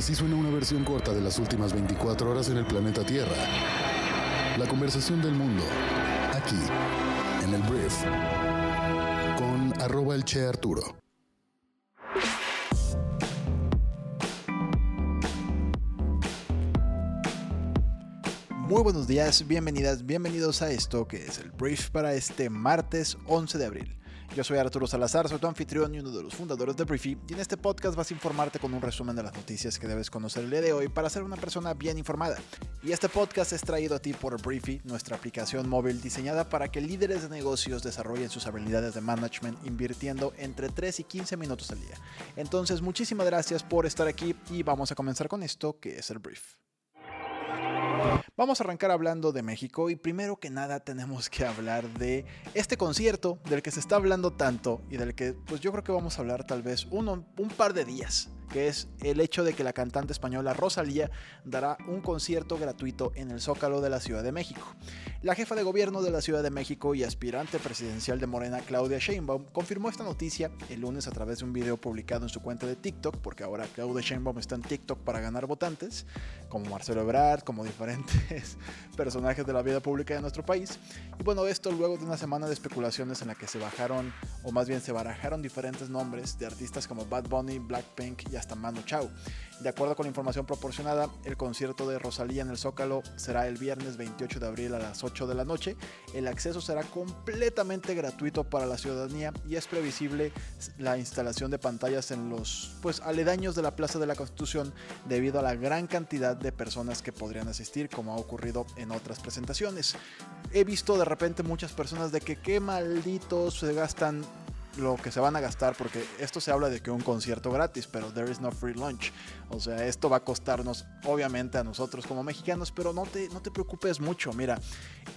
Así suena una versión corta de las últimas 24 horas en el planeta Tierra. La conversación del mundo, aquí, en el Brief, con arroba el Che Arturo. Muy buenos días, bienvenidas, bienvenidos a esto que es el brief para este martes 11 de abril. Yo soy Arturo Salazar, soy tu anfitrión y uno de los fundadores de Briefy, y en este podcast vas a informarte con un resumen de las noticias que debes conocer el día de hoy para ser una persona bien informada. Y este podcast es traído a ti por Briefy, nuestra aplicación móvil diseñada para que líderes de negocios desarrollen sus habilidades de management invirtiendo entre 3 y 15 minutos al día. Entonces, muchísimas gracias por estar aquí y vamos a comenzar con esto que es el brief. Vamos a arrancar hablando de México y primero que nada tenemos que hablar de este concierto del que se está hablando tanto y del que pues yo creo que vamos a hablar tal vez uno, un par de días que es el hecho de que la cantante española Rosalía dará un concierto gratuito en el Zócalo de la Ciudad de México. La jefa de gobierno de la Ciudad de México y aspirante presidencial de Morena, Claudia Sheinbaum, confirmó esta noticia el lunes a través de un video publicado en su cuenta de TikTok, porque ahora Claudia Sheinbaum está en TikTok para ganar votantes, como Marcelo Ebrard, como diferentes personajes de la vida pública de nuestro país. Y bueno, esto luego de una semana de especulaciones en la que se bajaron, o más bien se barajaron diferentes nombres de artistas como Bad Bunny, Blackpink y hasta Manu Chao. De acuerdo con la información proporcionada, el concierto de Rosalía en el Zócalo será el viernes 28 de abril a las 8 de la noche. El acceso será completamente gratuito para la ciudadanía y es previsible la instalación de pantallas en los pues aledaños de la Plaza de la Constitución debido a la gran cantidad de personas que podrían asistir como ha ocurrido en otras presentaciones. He visto de repente muchas personas de que qué malditos se gastan lo que se van a gastar, porque esto se habla de que un concierto gratis, pero there is no free lunch. O sea, esto va a costarnos, obviamente, a nosotros como mexicanos, pero no te, no te preocupes mucho. Mira,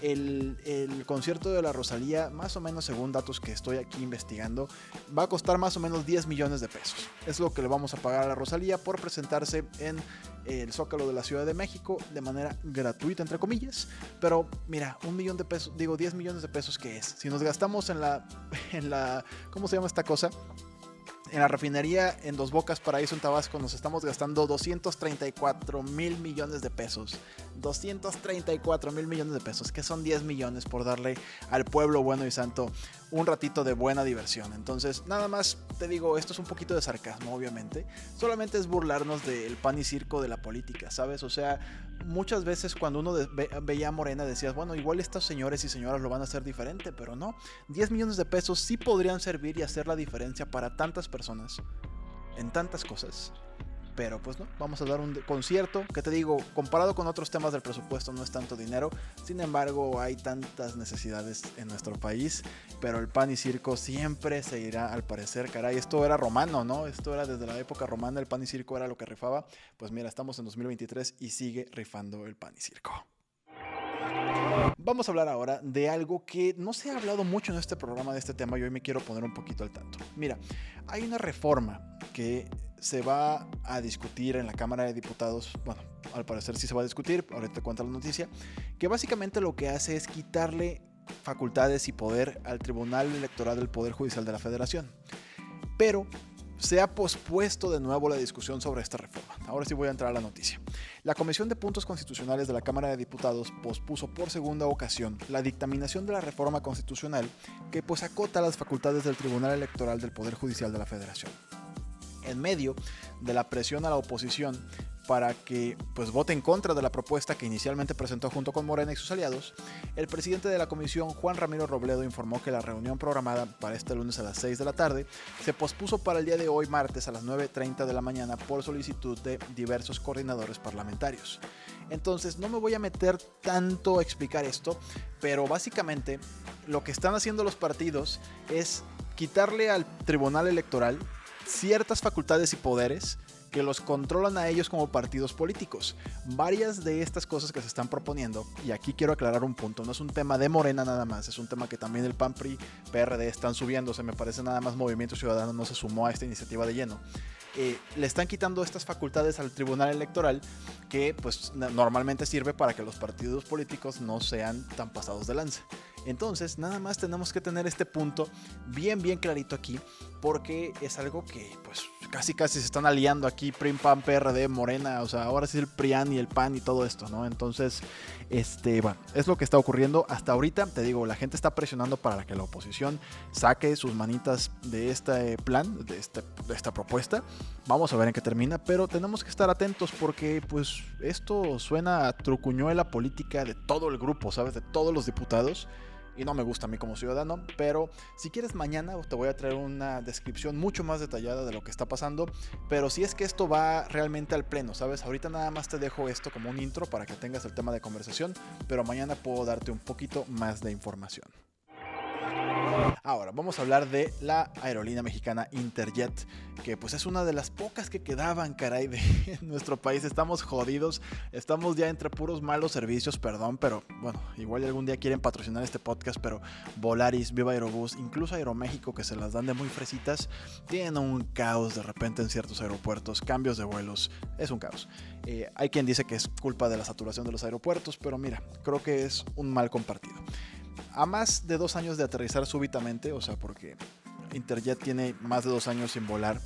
el, el concierto de la Rosalía, más o menos según datos que estoy aquí investigando, va a costar más o menos 10 millones de pesos. Es lo que le vamos a pagar a la Rosalía por presentarse en el Zócalo de la Ciudad de México de manera gratuita, entre comillas. Pero mira, un millón de pesos, digo 10 millones de pesos, ¿qué es? Si nos gastamos en la, en la, ¿cómo se llama esta cosa? En la refinería en Dos Bocas, Paraíso, en Tabasco, nos estamos gastando 234 mil millones de pesos. 234 mil millones de pesos, que son 10 millones por darle al pueblo bueno y santo un ratito de buena diversión. Entonces, nada más te digo, esto es un poquito de sarcasmo, obviamente. Solamente es burlarnos del pan y circo de la política, ¿sabes? O sea, muchas veces cuando uno veía a Morena decías, bueno, igual estos señores y señoras lo van a hacer diferente, pero no. 10 millones de pesos sí podrían servir y hacer la diferencia para tantas personas en tantas cosas. Pero pues no, vamos a dar un concierto que te digo, comparado con otros temas del presupuesto no es tanto dinero, sin embargo hay tantas necesidades en nuestro país, pero el pan y circo siempre se irá al parecer, caray, esto era romano, ¿no? Esto era desde la época romana, el pan y circo era lo que rifaba, pues mira, estamos en 2023 y sigue rifando el pan y circo. Vamos a hablar ahora de algo que no se ha hablado mucho en este programa de este tema y hoy me quiero poner un poquito al tanto. Mira, hay una reforma que se va a discutir en la Cámara de Diputados, bueno, al parecer sí se va a discutir, ahorita te cuento la noticia, que básicamente lo que hace es quitarle facultades y poder al Tribunal Electoral del Poder Judicial de la Federación. Pero se ha pospuesto de nuevo la discusión sobre esta reforma. Ahora sí voy a entrar a la noticia. La Comisión de Puntos Constitucionales de la Cámara de Diputados pospuso por segunda ocasión la dictaminación de la reforma constitucional que pues acota las facultades del Tribunal Electoral del Poder Judicial de la Federación en medio de la presión a la oposición para que pues vote en contra de la propuesta que inicialmente presentó junto con Morena y sus aliados, el presidente de la comisión, Juan Ramiro Robledo, informó que la reunión programada para este lunes a las 6 de la tarde se pospuso para el día de hoy martes a las 9.30 de la mañana por solicitud de diversos coordinadores parlamentarios. Entonces no me voy a meter tanto a explicar esto, pero básicamente lo que están haciendo los partidos es quitarle al Tribunal Electoral ciertas facultades y poderes que los controlan a ellos como partidos políticos. Varias de estas cosas que se están proponiendo, y aquí quiero aclarar un punto, no es un tema de Morena nada más, es un tema que también el PAN, PRI, PRD están subiéndose, me parece nada más Movimiento Ciudadano no se sumó a esta iniciativa de lleno. Eh, le están quitando estas facultades al Tribunal Electoral que pues normalmente sirve para que los partidos políticos no sean tan pasados de lanza. Entonces, nada más tenemos que tener este punto bien, bien clarito aquí, porque es algo que, pues, casi casi se están aliando aquí PRIM, PAN, PRD, Morena, o sea, ahora sí el PRIAN y el PAN y todo esto, ¿no? Entonces, este, bueno, es lo que está ocurriendo hasta ahorita, te digo, la gente está presionando para que la oposición saque sus manitas de este plan, de, este, de esta propuesta. Vamos a ver en qué termina, pero tenemos que estar atentos porque pues esto suena a trucuñuela política de todo el grupo, ¿sabes? De todos los diputados y no me gusta a mí como ciudadano, pero si quieres mañana te voy a traer una descripción mucho más detallada de lo que está pasando, pero si es que esto va realmente al pleno, ¿sabes? Ahorita nada más te dejo esto como un intro para que tengas el tema de conversación, pero mañana puedo darte un poquito más de información. Ahora, vamos a hablar de la aerolínea mexicana Interjet, que pues es una de las pocas que quedaban, caray, de nuestro país. Estamos jodidos, estamos ya entre puros malos servicios, perdón, pero bueno, igual algún día quieren patrocinar este podcast, pero Volaris, Viva Aerobús, incluso Aeroméxico, que se las dan de muy fresitas, tienen un caos de repente en ciertos aeropuertos, cambios de vuelos, es un caos. Eh, hay quien dice que es culpa de la saturación de los aeropuertos, pero mira, creo que es un mal compartido a más de dos años de aterrizar súbitamente, o sea, porque Interjet tiene más de dos años sin volar,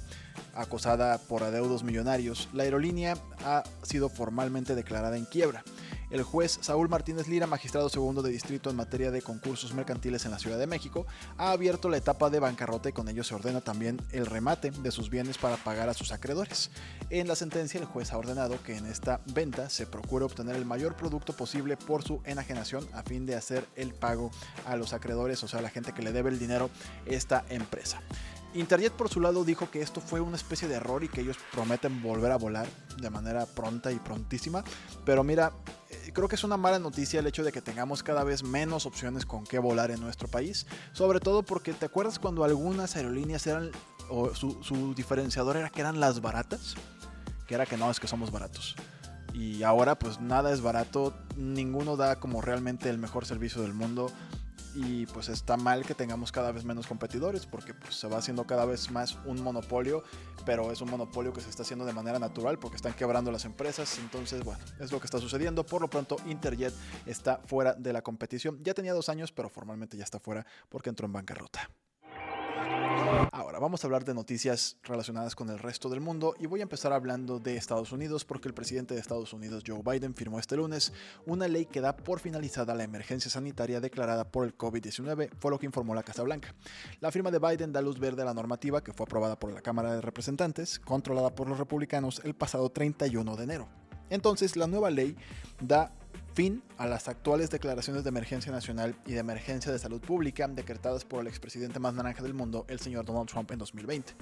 acosada por adeudos millonarios, la aerolínea ha sido formalmente declarada en quiebra. El juez Saúl Martínez Lira, magistrado segundo de distrito en materia de concursos mercantiles en la Ciudad de México, ha abierto la etapa de bancarrota y con ello se ordena también el remate de sus bienes para pagar a sus acreedores. En la sentencia, el juez ha ordenado que en esta venta se procure obtener el mayor producto posible por su enajenación a fin de hacer el pago a los acreedores, o sea, a la gente que le debe el dinero esta empresa. Interjet por su lado dijo que esto fue una especie de error y que ellos prometen volver a volar de manera pronta y prontísima. Pero mira, eh, creo que es una mala noticia el hecho de que tengamos cada vez menos opciones con qué volar en nuestro país. Sobre todo porque te acuerdas cuando algunas aerolíneas eran, o su, su diferenciador era que eran las baratas, que era que no, es que somos baratos. Y ahora pues nada es barato, ninguno da como realmente el mejor servicio del mundo y pues está mal que tengamos cada vez menos competidores porque pues, se va haciendo cada vez más un monopolio, pero es un monopolio que se está haciendo de manera natural porque están quebrando las empresas, entonces bueno, es lo que está sucediendo. Por lo pronto Interjet está fuera de la competición, ya tenía dos años, pero formalmente ya está fuera porque entró en bancarrota. Ahora vamos a hablar de noticias relacionadas con el resto del mundo y voy a empezar hablando de Estados Unidos porque el presidente de Estados Unidos Joe Biden firmó este lunes una ley que da por finalizada la emergencia sanitaria declarada por el COVID-19, fue lo que informó la Casa Blanca. La firma de Biden da luz verde a la normativa que fue aprobada por la Cámara de Representantes, controlada por los republicanos el pasado 31 de enero. Entonces la nueva ley da fin a las actuales declaraciones de emergencia nacional y de emergencia de salud pública decretadas por el expresidente más naranja del mundo, el señor Donald Trump, en 2020.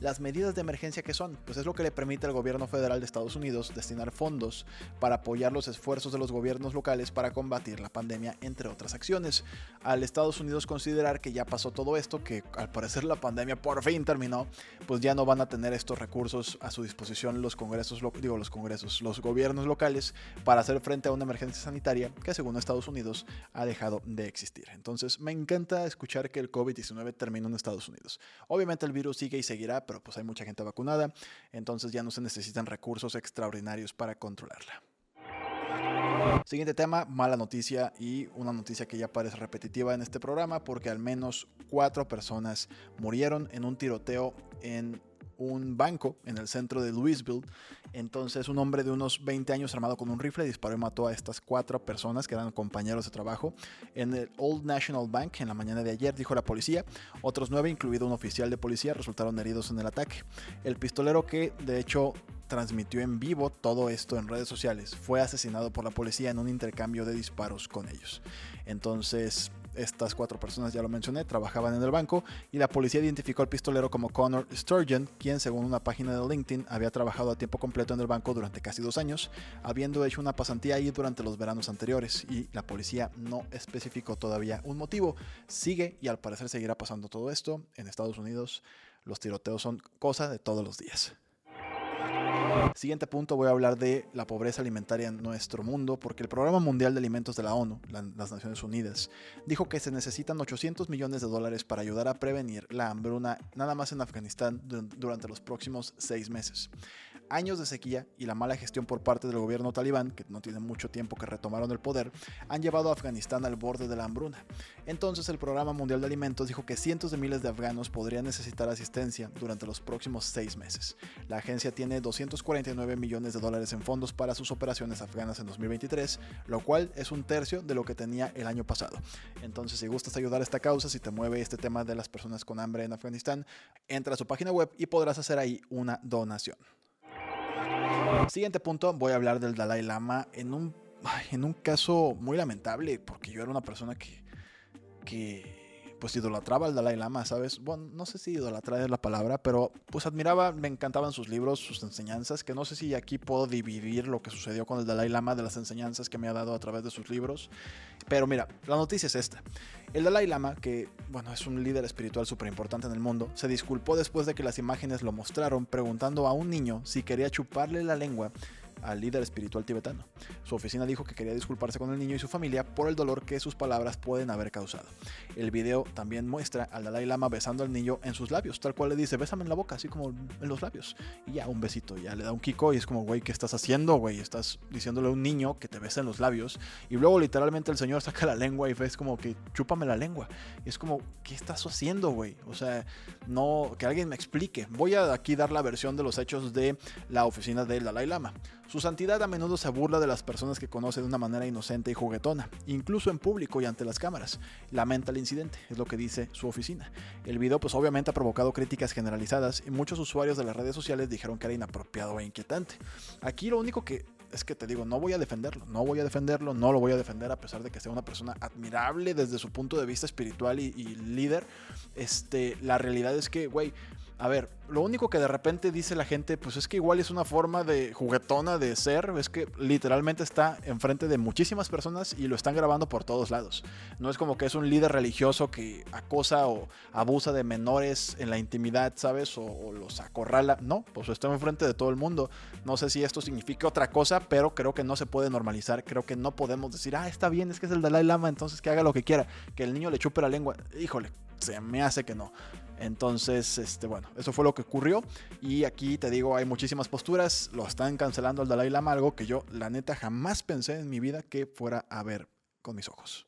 Las medidas de emergencia que son, pues es lo que le permite al gobierno federal de Estados Unidos destinar fondos para apoyar los esfuerzos de los gobiernos locales para combatir la pandemia, entre otras acciones. Al Estados Unidos considerar que ya pasó todo esto, que al parecer la pandemia por fin terminó, pues ya no van a tener estos recursos a su disposición los congresos, digo los congresos, los gobiernos locales para hacer frente a una emergencia sanitaria que según Estados Unidos ha dejado de existir. Entonces me encanta escuchar que el COVID-19 terminó en Estados Unidos. Obviamente el virus sigue y seguirá, pero pues hay mucha gente vacunada, entonces ya no se necesitan recursos extraordinarios para controlarla. Siguiente tema, mala noticia y una noticia que ya parece repetitiva en este programa porque al menos cuatro personas murieron en un tiroteo en un banco en el centro de Louisville. Entonces un hombre de unos 20 años armado con un rifle disparó y mató a estas cuatro personas que eran compañeros de trabajo en el Old National Bank en la mañana de ayer, dijo la policía. Otros nueve, incluido un oficial de policía, resultaron heridos en el ataque. El pistolero que de hecho transmitió en vivo todo esto en redes sociales fue asesinado por la policía en un intercambio de disparos con ellos. Entonces estas cuatro personas, ya lo mencioné, trabajaban en el banco y la policía identificó al pistolero como Connor Sturgeon, quien según una página de LinkedIn había trabajado a tiempo completo en el banco durante casi dos años, habiendo hecho una pasantía ahí durante los veranos anteriores y la policía no especificó todavía un motivo. Sigue y al parecer seguirá pasando todo esto en Estados Unidos. Los tiroteos son cosa de todos los días. Siguiente punto, voy a hablar de la pobreza alimentaria en nuestro mundo, porque el Programa Mundial de Alimentos de la ONU, las Naciones Unidas, dijo que se necesitan 800 millones de dólares para ayudar a prevenir la hambruna nada más en Afganistán durante los próximos seis meses. Años de sequía y la mala gestión por parte del gobierno talibán, que no tiene mucho tiempo que retomaron el poder, han llevado a Afganistán al borde de la hambruna. Entonces el Programa Mundial de Alimentos dijo que cientos de miles de afganos podrían necesitar asistencia durante los próximos seis meses. La agencia tiene 249 millones de dólares en fondos para sus operaciones afganas en 2023, lo cual es un tercio de lo que tenía el año pasado. Entonces, si gustas ayudar a esta causa, si te mueve este tema de las personas con hambre en Afganistán, entra a su página web y podrás hacer ahí una donación. Siguiente punto, voy a hablar del Dalai Lama en un, en un caso muy lamentable, porque yo era una persona que, que pues idolatraba al Dalai Lama, ¿sabes? Bueno, no sé si idolatrar es la palabra, pero pues admiraba, me encantaban sus libros, sus enseñanzas, que no sé si aquí puedo dividir lo que sucedió con el Dalai Lama de las enseñanzas que me ha dado a través de sus libros. Pero mira, la noticia es esta. El Dalai Lama, que bueno, es un líder espiritual súper importante en el mundo, se disculpó después de que las imágenes lo mostraron preguntando a un niño si quería chuparle la lengua al líder espiritual tibetano. Su oficina dijo que quería disculparse con el niño y su familia por el dolor que sus palabras pueden haber causado. El video también muestra al Dalai Lama besando al niño en sus labios, tal cual le dice, bésame en la boca, así como en los labios. Y ya, un besito, ya le da un kiko y es como, güey, ¿qué estás haciendo, güey? Estás diciéndole a un niño que te besa en los labios y luego literalmente el señor saca la lengua y ves como que chúpame la lengua. Es como, ¿qué estás haciendo, güey? O sea, no, que alguien me explique. Voy a aquí dar la versión de los hechos de la oficina del Dalai Lama. Su santidad a menudo se burla de las personas que conoce de una manera inocente y juguetona, incluso en público y ante las cámaras. Lamenta el incidente, es lo que dice su oficina. El video pues obviamente ha provocado críticas generalizadas y muchos usuarios de las redes sociales dijeron que era inapropiado e inquietante. Aquí lo único que es que te digo, no voy a defenderlo, no voy a defenderlo, no lo voy a defender a pesar de que sea una persona admirable desde su punto de vista espiritual y, líder. Este, la realidad es que, güey, a ver, lo único que de repente dice la gente, pues es que igual es una forma de juguetona de ser, es que literalmente está enfrente de muchísimas personas y lo están grabando por todos lados. No es como que es un líder religioso que acosa o abusa de menores en la intimidad, ¿sabes? O, los acorrala. No, pues está enfrente de todo el mundo. No sé si esto significa otra cosa, pero creo que no se puede normalizar. Creo que no podemos decir, ah, está bien, es que es el Dalai Lama, entonces que haga lo que quiera. Que el niño le chupe la lengua. Híjole, se me hace que no. Entonces, este, bueno, eso fue lo que ocurrió. Y aquí te digo, hay muchísimas posturas. Lo están cancelando al Dalai Lama, algo que yo, la neta, jamás pensé en mi vida que fuera a ver con mis ojos.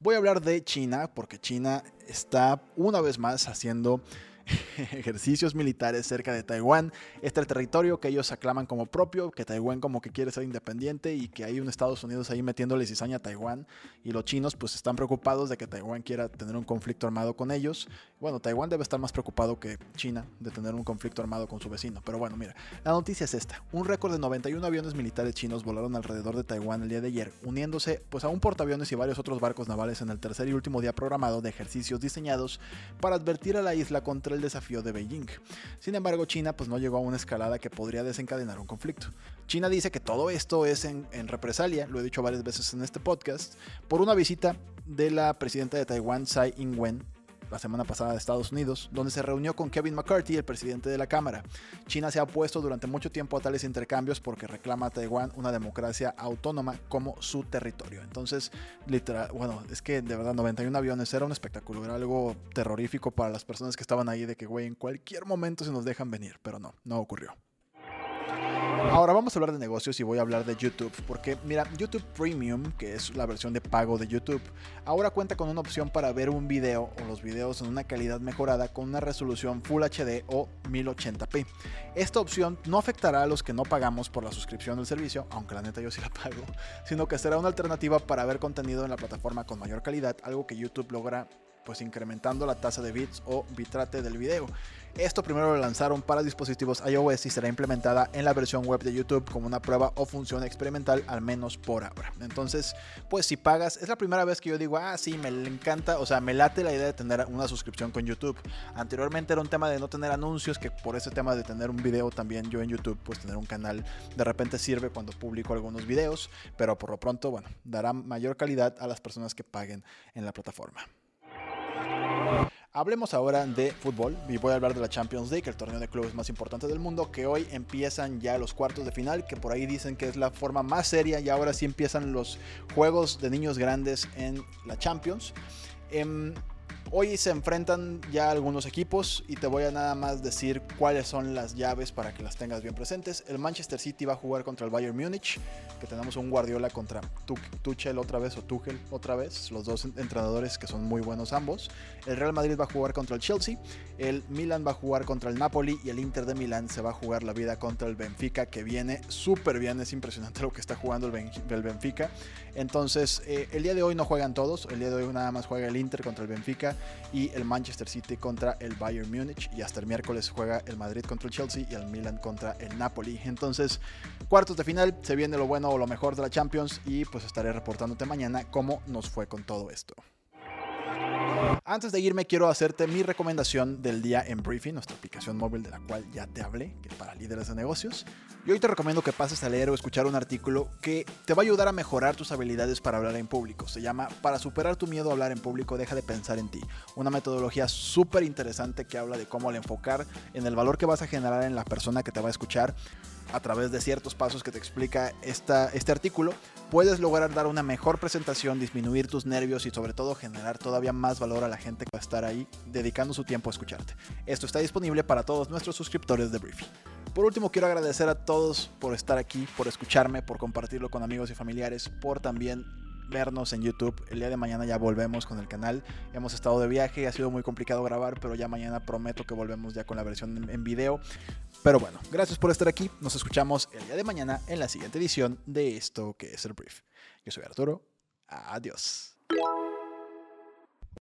Voy a hablar de China, porque China está una vez más haciendo ejercicios militares cerca de Taiwán. Este territorio que ellos aclaman como propio, que Taiwán como que quiere ser independiente y que hay un Estados Unidos ahí metiéndole cizaña a Taiwán. Y los chinos pues están preocupados de que Taiwán quiera tener un conflicto armado con ellos. Bueno, Taiwán debe estar más preocupado que China de tener un conflicto armado con su vecino. Pero bueno, mira, la noticia es esta. Un récord de 91 aviones militares chinos volaron alrededor de Taiwán el día de ayer, uniéndose pues a un portaaviones y varios otros barcos navales en el tercer y último día programado de ejercicios diseñados para advertir a la isla contra el desafío de Beijing. Sin embargo, China pues no llegó a una escalada que podría desencadenar un conflicto. China dice que todo esto es en, en represalia, lo he dicho varias veces en este podcast, por una visita de la presidenta de Taiwán, Tsai Ing-wen, la semana pasada de Estados Unidos, donde se reunió con Kevin McCarthy, el presidente de la Cámara. China se ha opuesto durante mucho tiempo a tales intercambios porque reclama a Taiwán una democracia autónoma como su territorio. Entonces, literal, bueno, es que de verdad 91 aviones era un espectáculo, era algo terrorífico para las personas que estaban ahí de que, güey, en cualquier momento se nos dejan venir, pero no, no ocurrió. Ahora vamos a hablar de negocios y voy a hablar de YouTube, porque mira, YouTube Premium, que es la versión de pago de YouTube, ahora cuenta con una opción para ver un video o los videos en una calidad mejorada con una resolución Full HD o 1080p. Esta opción no afectará a los que no pagamos por la suscripción del servicio, aunque la neta yo sí la pago, sino que será una alternativa para ver contenido en la plataforma con mayor calidad, algo que YouTube logra pues incrementando la tasa de bits o bitrate del video. Esto primero lo lanzaron para dispositivos iOS y será implementada en la versión web de YouTube como una prueba o función experimental, al menos por ahora. Entonces, pues si pagas, es la primera vez que yo digo, ah, sí, me encanta, o sea, me late la idea de tener una suscripción con YouTube. Anteriormente era un tema de no tener anuncios, que por ese tema de tener un video también yo en YouTube, pues tener un canal de repente sirve cuando publico algunos videos, pero por lo pronto, bueno, dará mayor calidad a las personas que paguen en la plataforma. Hablemos ahora de fútbol y voy a hablar de la Champions League, el torneo de clubes más importante del mundo, que hoy empiezan ya los cuartos de final, que por ahí dicen que es la forma más seria y ahora sí empiezan los juegos de niños grandes en la Champions. Em, Hoy se enfrentan ya algunos equipos y te voy a nada más decir cuáles son las llaves para que las tengas bien presentes. El Manchester City va a jugar contra el Bayern Múnich, que tenemos un Guardiola contra Tuchel otra vez o Tuchel otra vez, los dos entrenadores que son muy buenos ambos. El Real Madrid va a jugar contra el Chelsea, el Milan va a jugar contra el Napoli y el Inter de Milán se va a jugar la vida contra el Benfica, que viene súper bien, es impresionante lo que está jugando el Benfica. Entonces, eh, el día de hoy no juegan todos, el día de hoy nada más juega el Inter contra el Benfica y el Manchester City contra el Bayern Múnich y hasta el miércoles juega el Madrid contra el Chelsea y el Milan contra el Napoli. Entonces, cuartos de final, se viene lo bueno o lo mejor de la Champions y pues estaré reportándote mañana cómo nos fue con todo esto. Antes de irme, quiero hacerte mi recomendación del día en Briefing, nuestra aplicación móvil de la cual ya te hablé, que es para líderes de negocios. Y hoy te recomiendo que pases a leer o escuchar un artículo que te va a ayudar a mejorar tus habilidades para hablar en público. Se llama Para superar tu miedo a hablar en público, deja de pensar en ti. Una metodología súper interesante que habla de cómo al enfocar en el valor que vas a generar en la persona que te va a escuchar a través de ciertos pasos que te explica esta, este artículo, puedes lograr dar una mejor presentación, disminuir tus nervios y sobre todo generar todavía más valor a la gente que va a estar ahí dedicando su tiempo a escucharte. Esto está disponible para todos nuestros suscriptores de Briefy. Por último, quiero agradecer a todos por estar aquí, por escucharme, por compartirlo con amigos y familiares, por también vernos en YouTube. El día de mañana ya volvemos con el canal. Hemos estado de viaje, ha sido muy complicado grabar, pero ya mañana prometo que volvemos ya con la versión en, video. Pero bueno, gracias por estar aquí. Nos escuchamos el día de mañana en la siguiente edición de esto que es el brief. Yo soy Arturo. Adiós.